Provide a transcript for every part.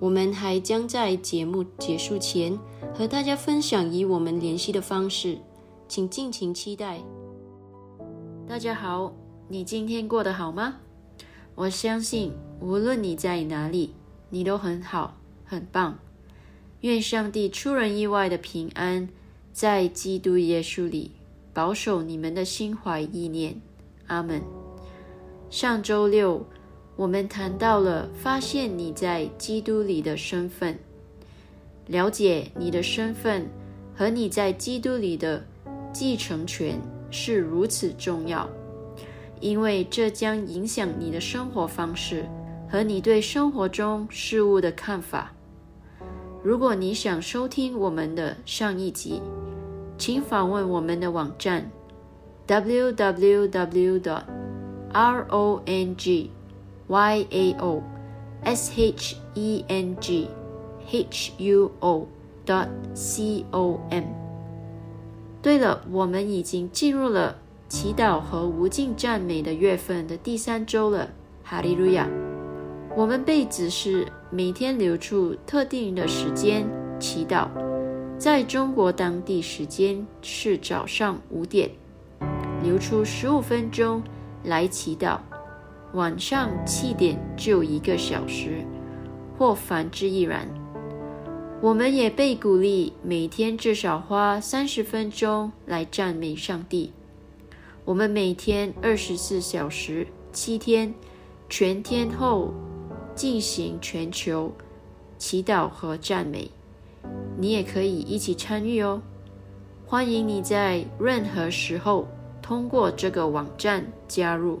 我们还将在节目结束前和大家分享与我们联系的方式，请尽情期待。大家好，你今天过得好吗？我相信无论你在哪里，你都很好，很棒。愿上帝出人意外的平安，在基督耶稣里保守你们的心怀意念。阿门。上周六。我们谈到了发现你在基督里的身份，了解你的身份和你在基督里的继承权是如此重要，因为这将影响你的生活方式和你对生活中事物的看法。如果你想收听我们的上一集，请访问我们的网站：www.dot.rong Y A O, S H E N G, H U O. dot C O M。对了，我们已经进入了祈祷和无尽赞美的月份的第三周了，哈利路亚！我们被指示每天留出特定的时间祈祷。在中国当地时间是早上五点，留出十五分钟来祈祷；晚上七点就一个小时，或反之亦然。我们也被鼓励每天至少花三十分钟来赞美上帝。我们每天二十四小时、七天全天候进行全球祈祷和赞美。你也可以一起参与哦！欢迎你在任何时候通过这个网站加入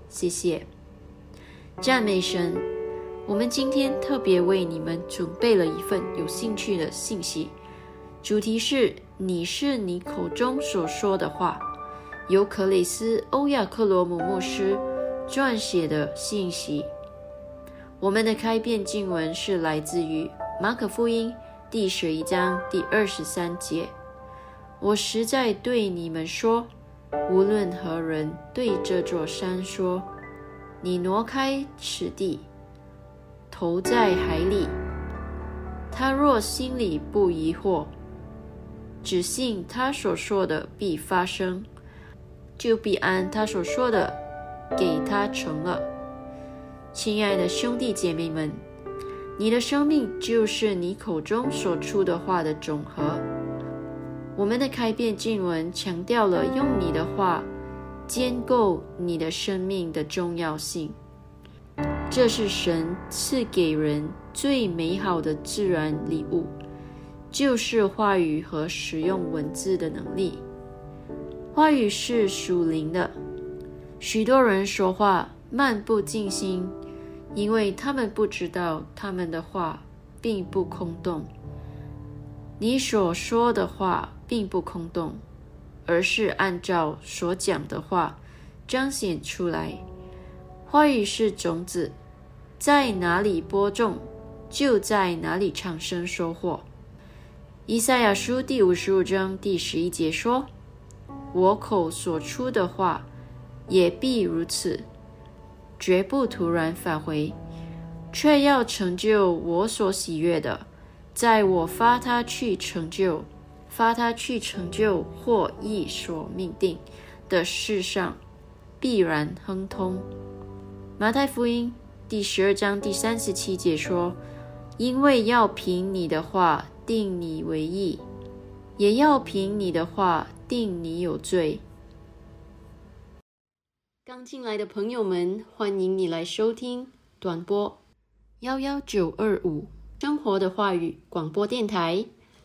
谢谢，赞美神。我们今天特别为你们准备了一份有兴趣的信息，主题是“你是你口中所说的话”，由克里斯·欧亚克罗姆牧师撰写的信息。我们的开篇经文是来自于马可福音。第十一章第二十三节，我实在对你们说，无论何人对这座山说：“你挪开此地，投在海里。”他若心里不疑惑，只信他所说的必发生，就必按他所说的给他成了。亲爱的兄弟姐妹们。你的生命就是你口中所出的话的总和。我们的开篇经文强调了用你的话建构你的生命的重要性。这是神赐给人最美好的自然礼物，就是话语和使用文字的能力。话语是属灵的，许多人说话漫不经心。因为他们不知道他们的话并不空洞，你所说的话并不空洞，而是按照所讲的话彰显出来。话语是种子，在哪里播种，就在哪里产生收获。以赛亚书第五十五章第十一节说：“我口所出的话，也必如此。”绝不突然返回，却要成就我所喜悦的，在我发他去成就、发他去成就或意所命定的事上，必然亨通。马太福音第十二章第三十七节说：“因为要凭你的话定你为义，也要凭你的话定你有罪。”刚进来的朋友们，欢迎你来收听短波幺幺九二五生活的话语广播电台，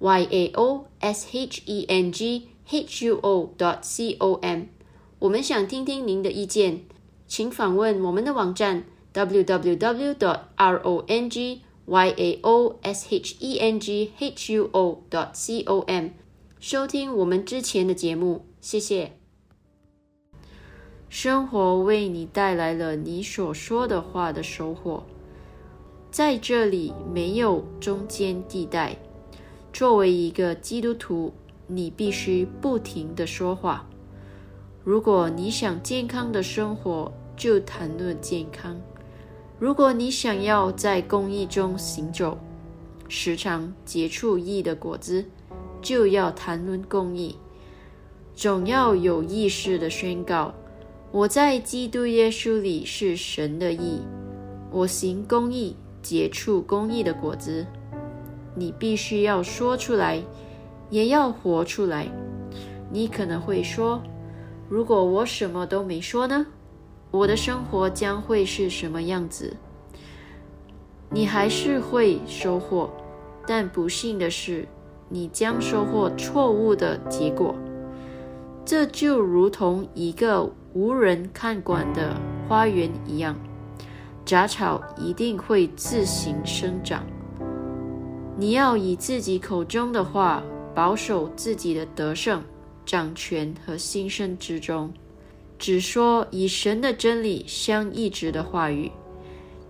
y a o s h e n g h u o dot c o m。我们想听听您的意见，请访问我们的网站 www dot r o n g y a o s h e n g h u o dot c o m，收听我们之前的节目。谢谢。生活为你带来了你所说的话的收获。在这里没有中间地带。作为一个基督徒，你必须不停的说话。如果你想健康的生活，就谈论健康；如果你想要在公益中行走，时常结出义的果子，就要谈论公益。总要有意识的宣告。我在基督耶稣里是神的义，我行公义，结出公义的果子。你必须要说出来，也要活出来。你可能会说：“如果我什么都没说呢？我的生活将会是什么样子？”你还是会收获，但不幸的是，你将收获错误的结果。这就如同一个无人看管的花园一样，杂草一定会自行生长。你要以自己口中的话保守自己的得胜、掌权和心声之中，只说以神的真理相一致的话语，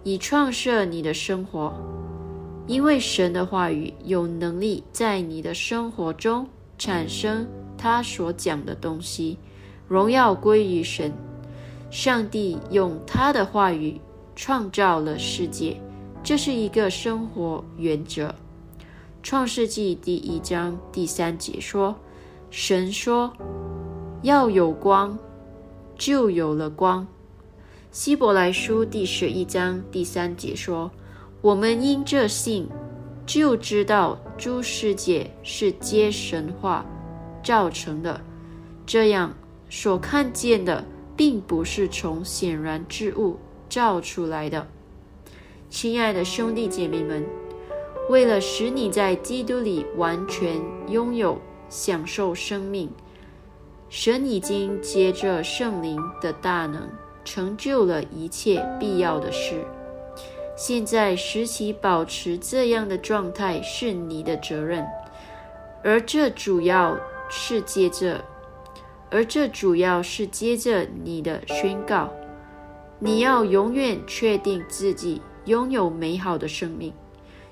以创设你的生活，因为神的话语有能力在你的生活中产生。他所讲的东西，荣耀归于神。上帝用他的话语创造了世界，这是一个生活原则。创世纪第一章第三节说：“神说要有光，就有了光。”希伯来书第十一章第三节说：“我们因这信，就知道诸世界是皆神话。”造成的，这样所看见的，并不是从显然之物造出来的。亲爱的兄弟姐妹们，为了使你在基督里完全拥有、享受生命，神已经借着圣灵的大能，成就了一切必要的事。现在使其保持这样的状态是你的责任，而这主要。是接着，而这主要是接着你的宣告。你要永远确定自己拥有美好的生命，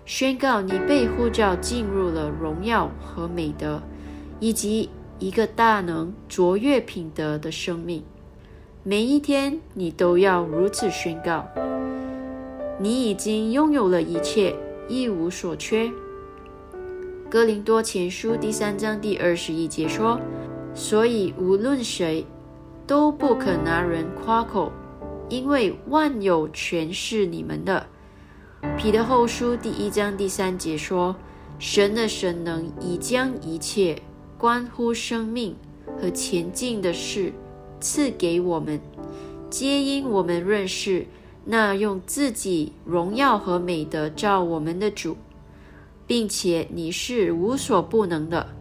宣告你被呼召进入了荣耀和美德，以及一个大能卓越品德的生命。每一天，你都要如此宣告。你已经拥有了一切，一无所缺。哥林多前书第三章第二十一节说：“所以无论谁，都不可拿人夸口，因为万有全是你们的。”彼得后书第一章第三节说：“神的神能已将一切关乎生命和前进的事赐给我们，皆因我们认识那用自己荣耀和美德照我们的主。”并且你是无所不能的。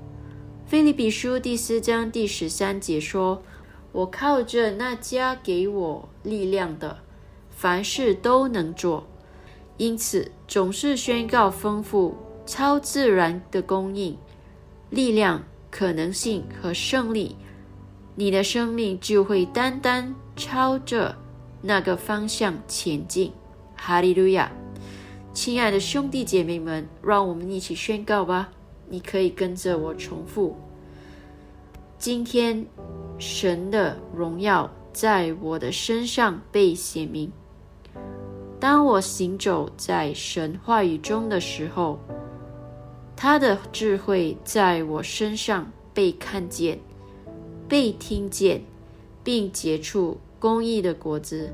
菲利比书第四章第十三节说：“我靠着那加给我力量的，凡事都能做。”因此，总是宣告丰富、超自然的供应、力量、可能性和胜利，你的生命就会单单朝着那个方向前进。哈利路亚。亲爱的兄弟姐妹们，让我们一起宣告吧！你可以跟着我重复：今天，神的荣耀在我的身上被显明。当我行走在神话语中的时候，他的智慧在我身上被看见、被听见，并结出公义的果子。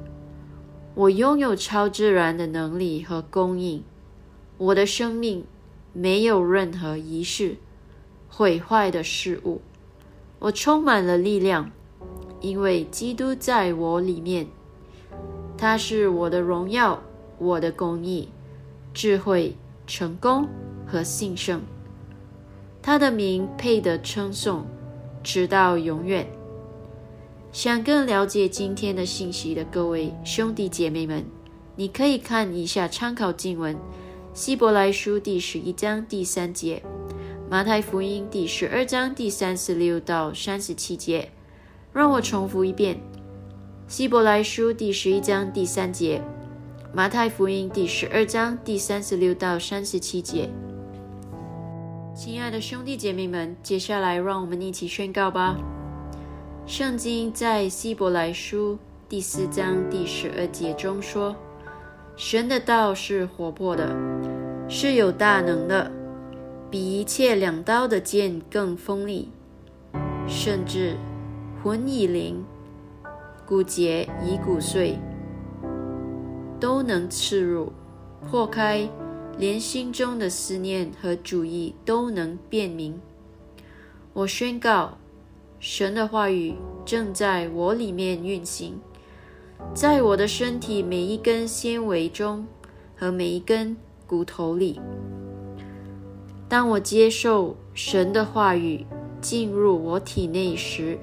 我拥有超自然的能力和供应，我的生命没有任何仪式毁坏的事物。我充满了力量，因为基督在我里面。他是我的荣耀，我的公义、智慧、成功和信胜。他的名配得称颂，直到永远。想更了解今天的信息的各位兄弟姐妹们，你可以看一下参考经文：希伯来书第十一章第三节，马太福音第十二章第三十六到三十七节。让我重复一遍：希伯来书第十一章第三节，马太福音第十二章第三十六到三十七节。亲爱的兄弟姐妹们，接下来让我们一起宣告吧。圣经在希伯来书第四章第十二节中说：“神的道是活泼的，是有大能的，比一切两刀的剑更锋利，甚至魂以灵。”骨节以骨碎，都能刺入、破开，连心中的思念和主意都能辨明。我宣告，神的话语正在我里面运行，在我的身体每一根纤维中和每一根骨头里。当我接受神的话语进入我体内时，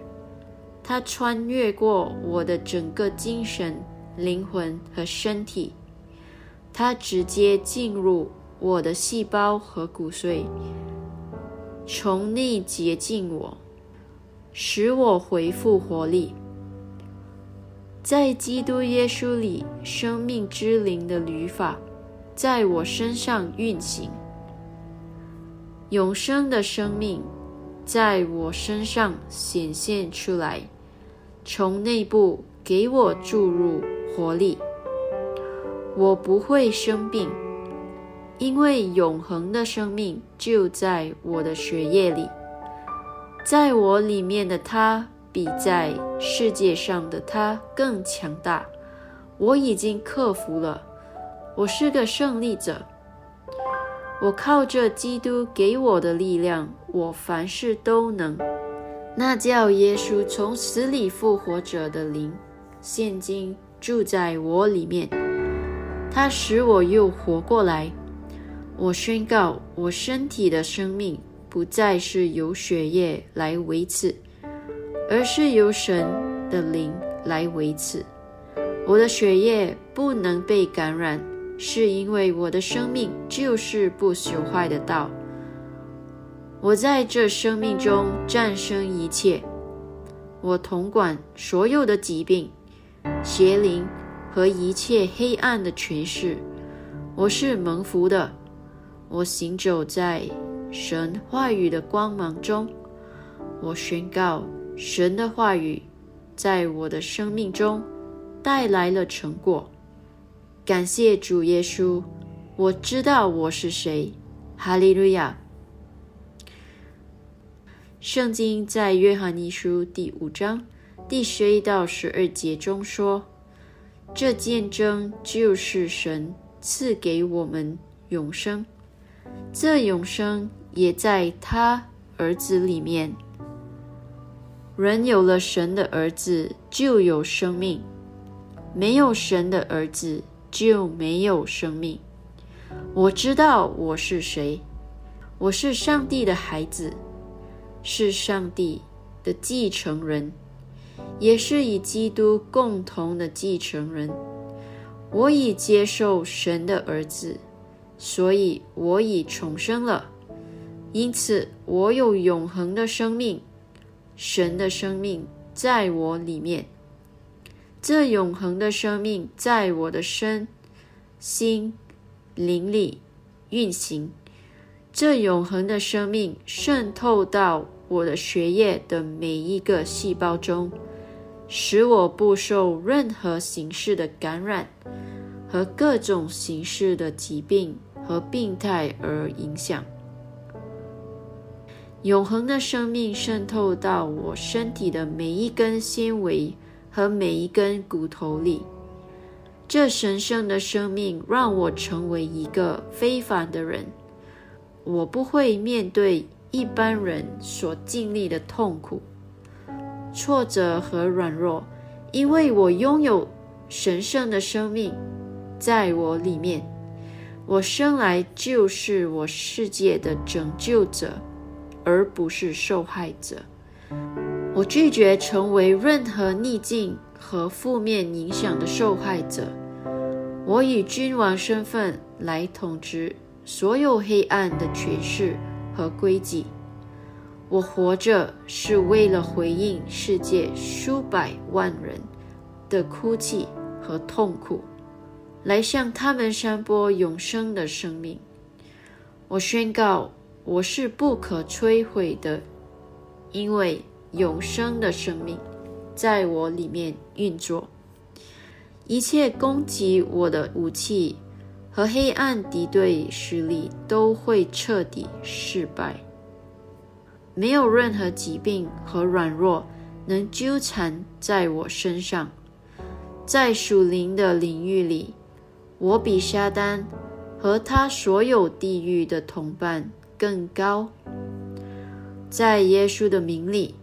它穿越过我的整个精神、灵魂和身体，它直接进入我的细胞和骨髓，从内洁净我，使我恢复活力。在基督耶稣里，生命之灵的律法在我身上运行，永生的生命。在我身上显现出来，从内部给我注入活力。我不会生病，因为永恒的生命就在我的血液里。在我里面的他比在世界上的他更强大。我已经克服了，我是个胜利者。我靠着基督给我的力量，我凡事都能。那叫耶稣从死里复活者的灵，现今住在我里面。他使我又活过来。我宣告，我身体的生命不再是由血液来维持，而是由神的灵来维持。我的血液不能被感染。是因为我的生命就是不朽坏的道，我在这生命中战胜一切，我统管所有的疾病、邪灵和一切黑暗的权势。我是蒙福的，我行走在神话语的光芒中。我宣告神的话语在我的生命中带来了成果。感谢主耶稣，我知道我是谁。哈利路亚。圣经在约翰一书第五章第十一到十二节中说：“这见证就是神赐给我们永生，这永生也在他儿子里面。人有了神的儿子，就有生命；没有神的儿子。”就没有生命。我知道我是谁，我是上帝的孩子，是上帝的继承人，也是与基督共同的继承人。我已接受神的儿子，所以我已重生了，因此我有永恒的生命。神的生命在我里面。这永恒的生命在我的身心灵里运行，这永恒的生命渗透到我的血液的每一个细胞中，使我不受任何形式的感染和各种形式的疾病和病态而影响。永恒的生命渗透到我身体的每一根纤维。和每一根骨头里，这神圣的生命让我成为一个非凡的人。我不会面对一般人所经历的痛苦、挫折和软弱，因为我拥有神圣的生命在我里面。我生来就是我世界的拯救者，而不是受害者。我拒绝成为任何逆境和负面影响的受害者。我以君王身份来统治所有黑暗的权势和规矩。我活着是为了回应世界数百万人的哭泣和痛苦，来向他们散播永生的生命。我宣告，我是不可摧毁的，因为永生的生命在我里面运作。一切攻击我的武器和黑暗敌对势力都会彻底失败。没有任何疾病和软弱能纠缠在我身上。在属灵的领域里，我比撒旦和他所有地狱的同伴更高。在耶稣的名里，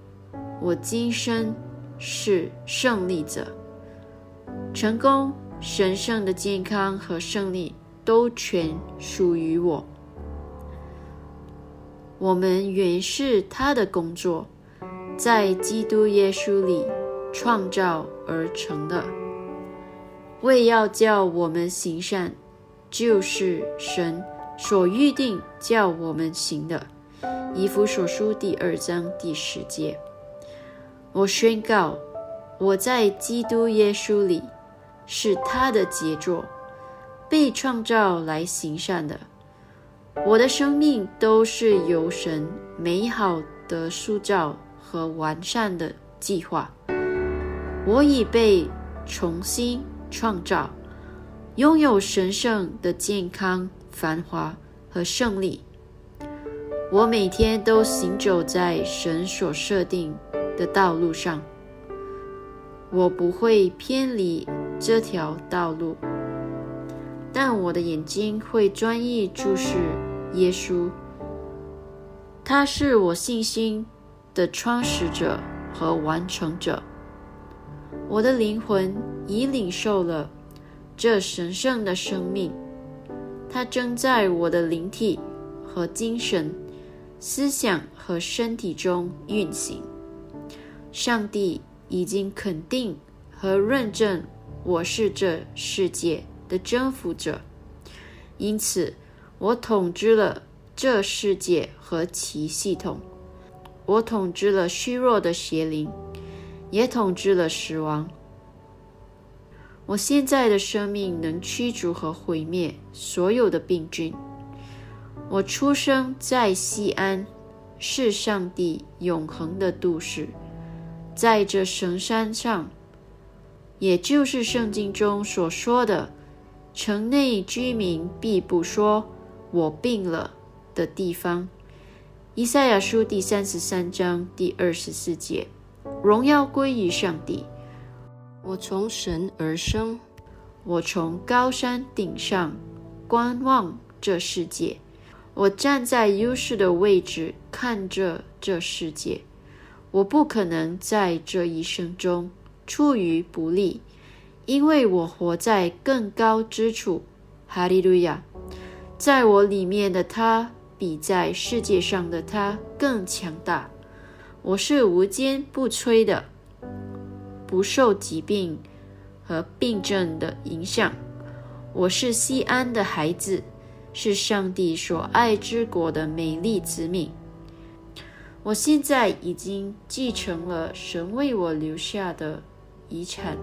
我今生是胜利者。成功、神圣的健康和胜利都全属于我。我们原是他的工作，在基督耶稣里创造而成的。为要叫我们行善，就是神所预定叫我们行的。以弗所书第二章第十节。我宣告，我在基督耶稣里是他的杰作，被创造来行善的。我的生命都是由神美好的塑造和完善的计划。我已被重新。创造，拥有神圣的健康、繁华和胜利。我每天都行走在神所设定的道路上，我不会偏离这条道路，但我的眼睛会专一注视耶稣。他是我信心的创始者和完成者。我的灵魂已领受了这神圣的生命，它正在我的灵体和精神、思想和身体中运行。上帝已经肯定和认证我是这世界的征服者，因此我统治了这世界和其系统，我统治了虚弱的邪灵。也统治了死亡。我现在的生命能驱逐和毁灭所有的病菌。我出生在西安，是上帝永恒的都市，在这神山上，也就是圣经中所说的“城内居民必不说我病了”的地方。以赛亚书第三十三章第二十四节。荣耀归于上帝。我从神而生，我从高山顶上观望这世界。我站在优势的位置看着这世界。我不可能在这一生中处于不利，因为我活在更高之处。哈利路亚！在我里面的他比在世界上的他更强大。我是无坚不摧的，不受疾病和病症的影响。我是西安的孩子，是上帝所爱之国的美丽子民。我现在已经继承了神为我留下的遗产，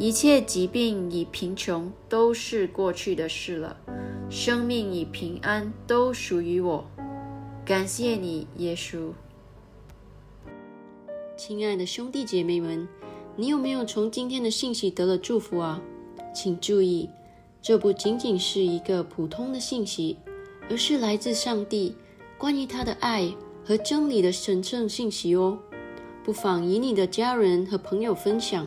一切疾病与贫穷都是过去的事了，生命与平安都属于我。感谢你，耶稣。亲爱的兄弟姐妹们，你有没有从今天的信息得了祝福啊？请注意，这不仅仅是一个普通的信息，而是来自上帝关于他的爱和真理的神圣信息哦。不妨与你的家人和朋友分享。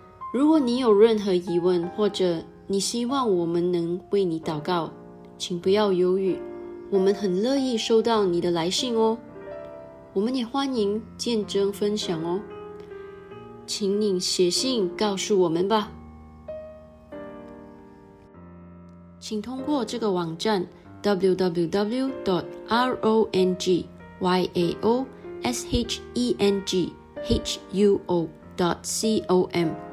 如果你有任何疑问，或者你希望我们能为你祷告，请不要犹豫，我们很乐意收到你的来信哦。我们也欢迎见证分享哦，请你写信告诉我们吧。请通过这个网站：www.dot.rongyao.shenghuo.dot.com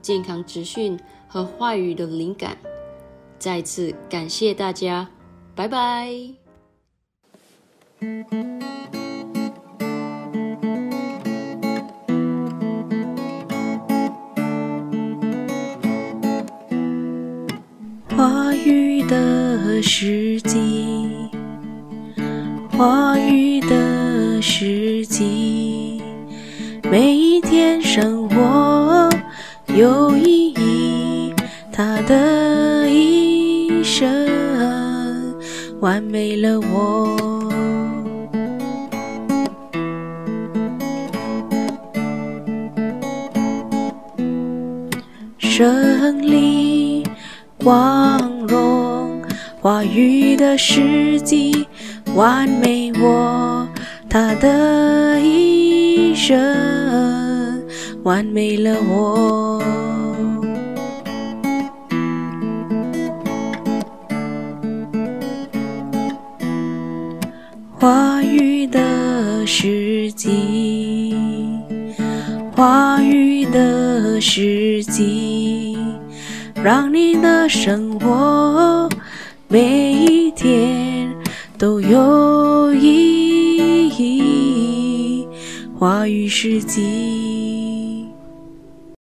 健康资讯。和话语的灵感，再次感谢大家，拜拜。话语的时机，话语的时机，每一天生活有意义。他的一生完美了我，胜利光荣话语的时机完美我，他的一生完美了我。话语的时机，话语的时机，让你的生活每一天都有意义。话语时机。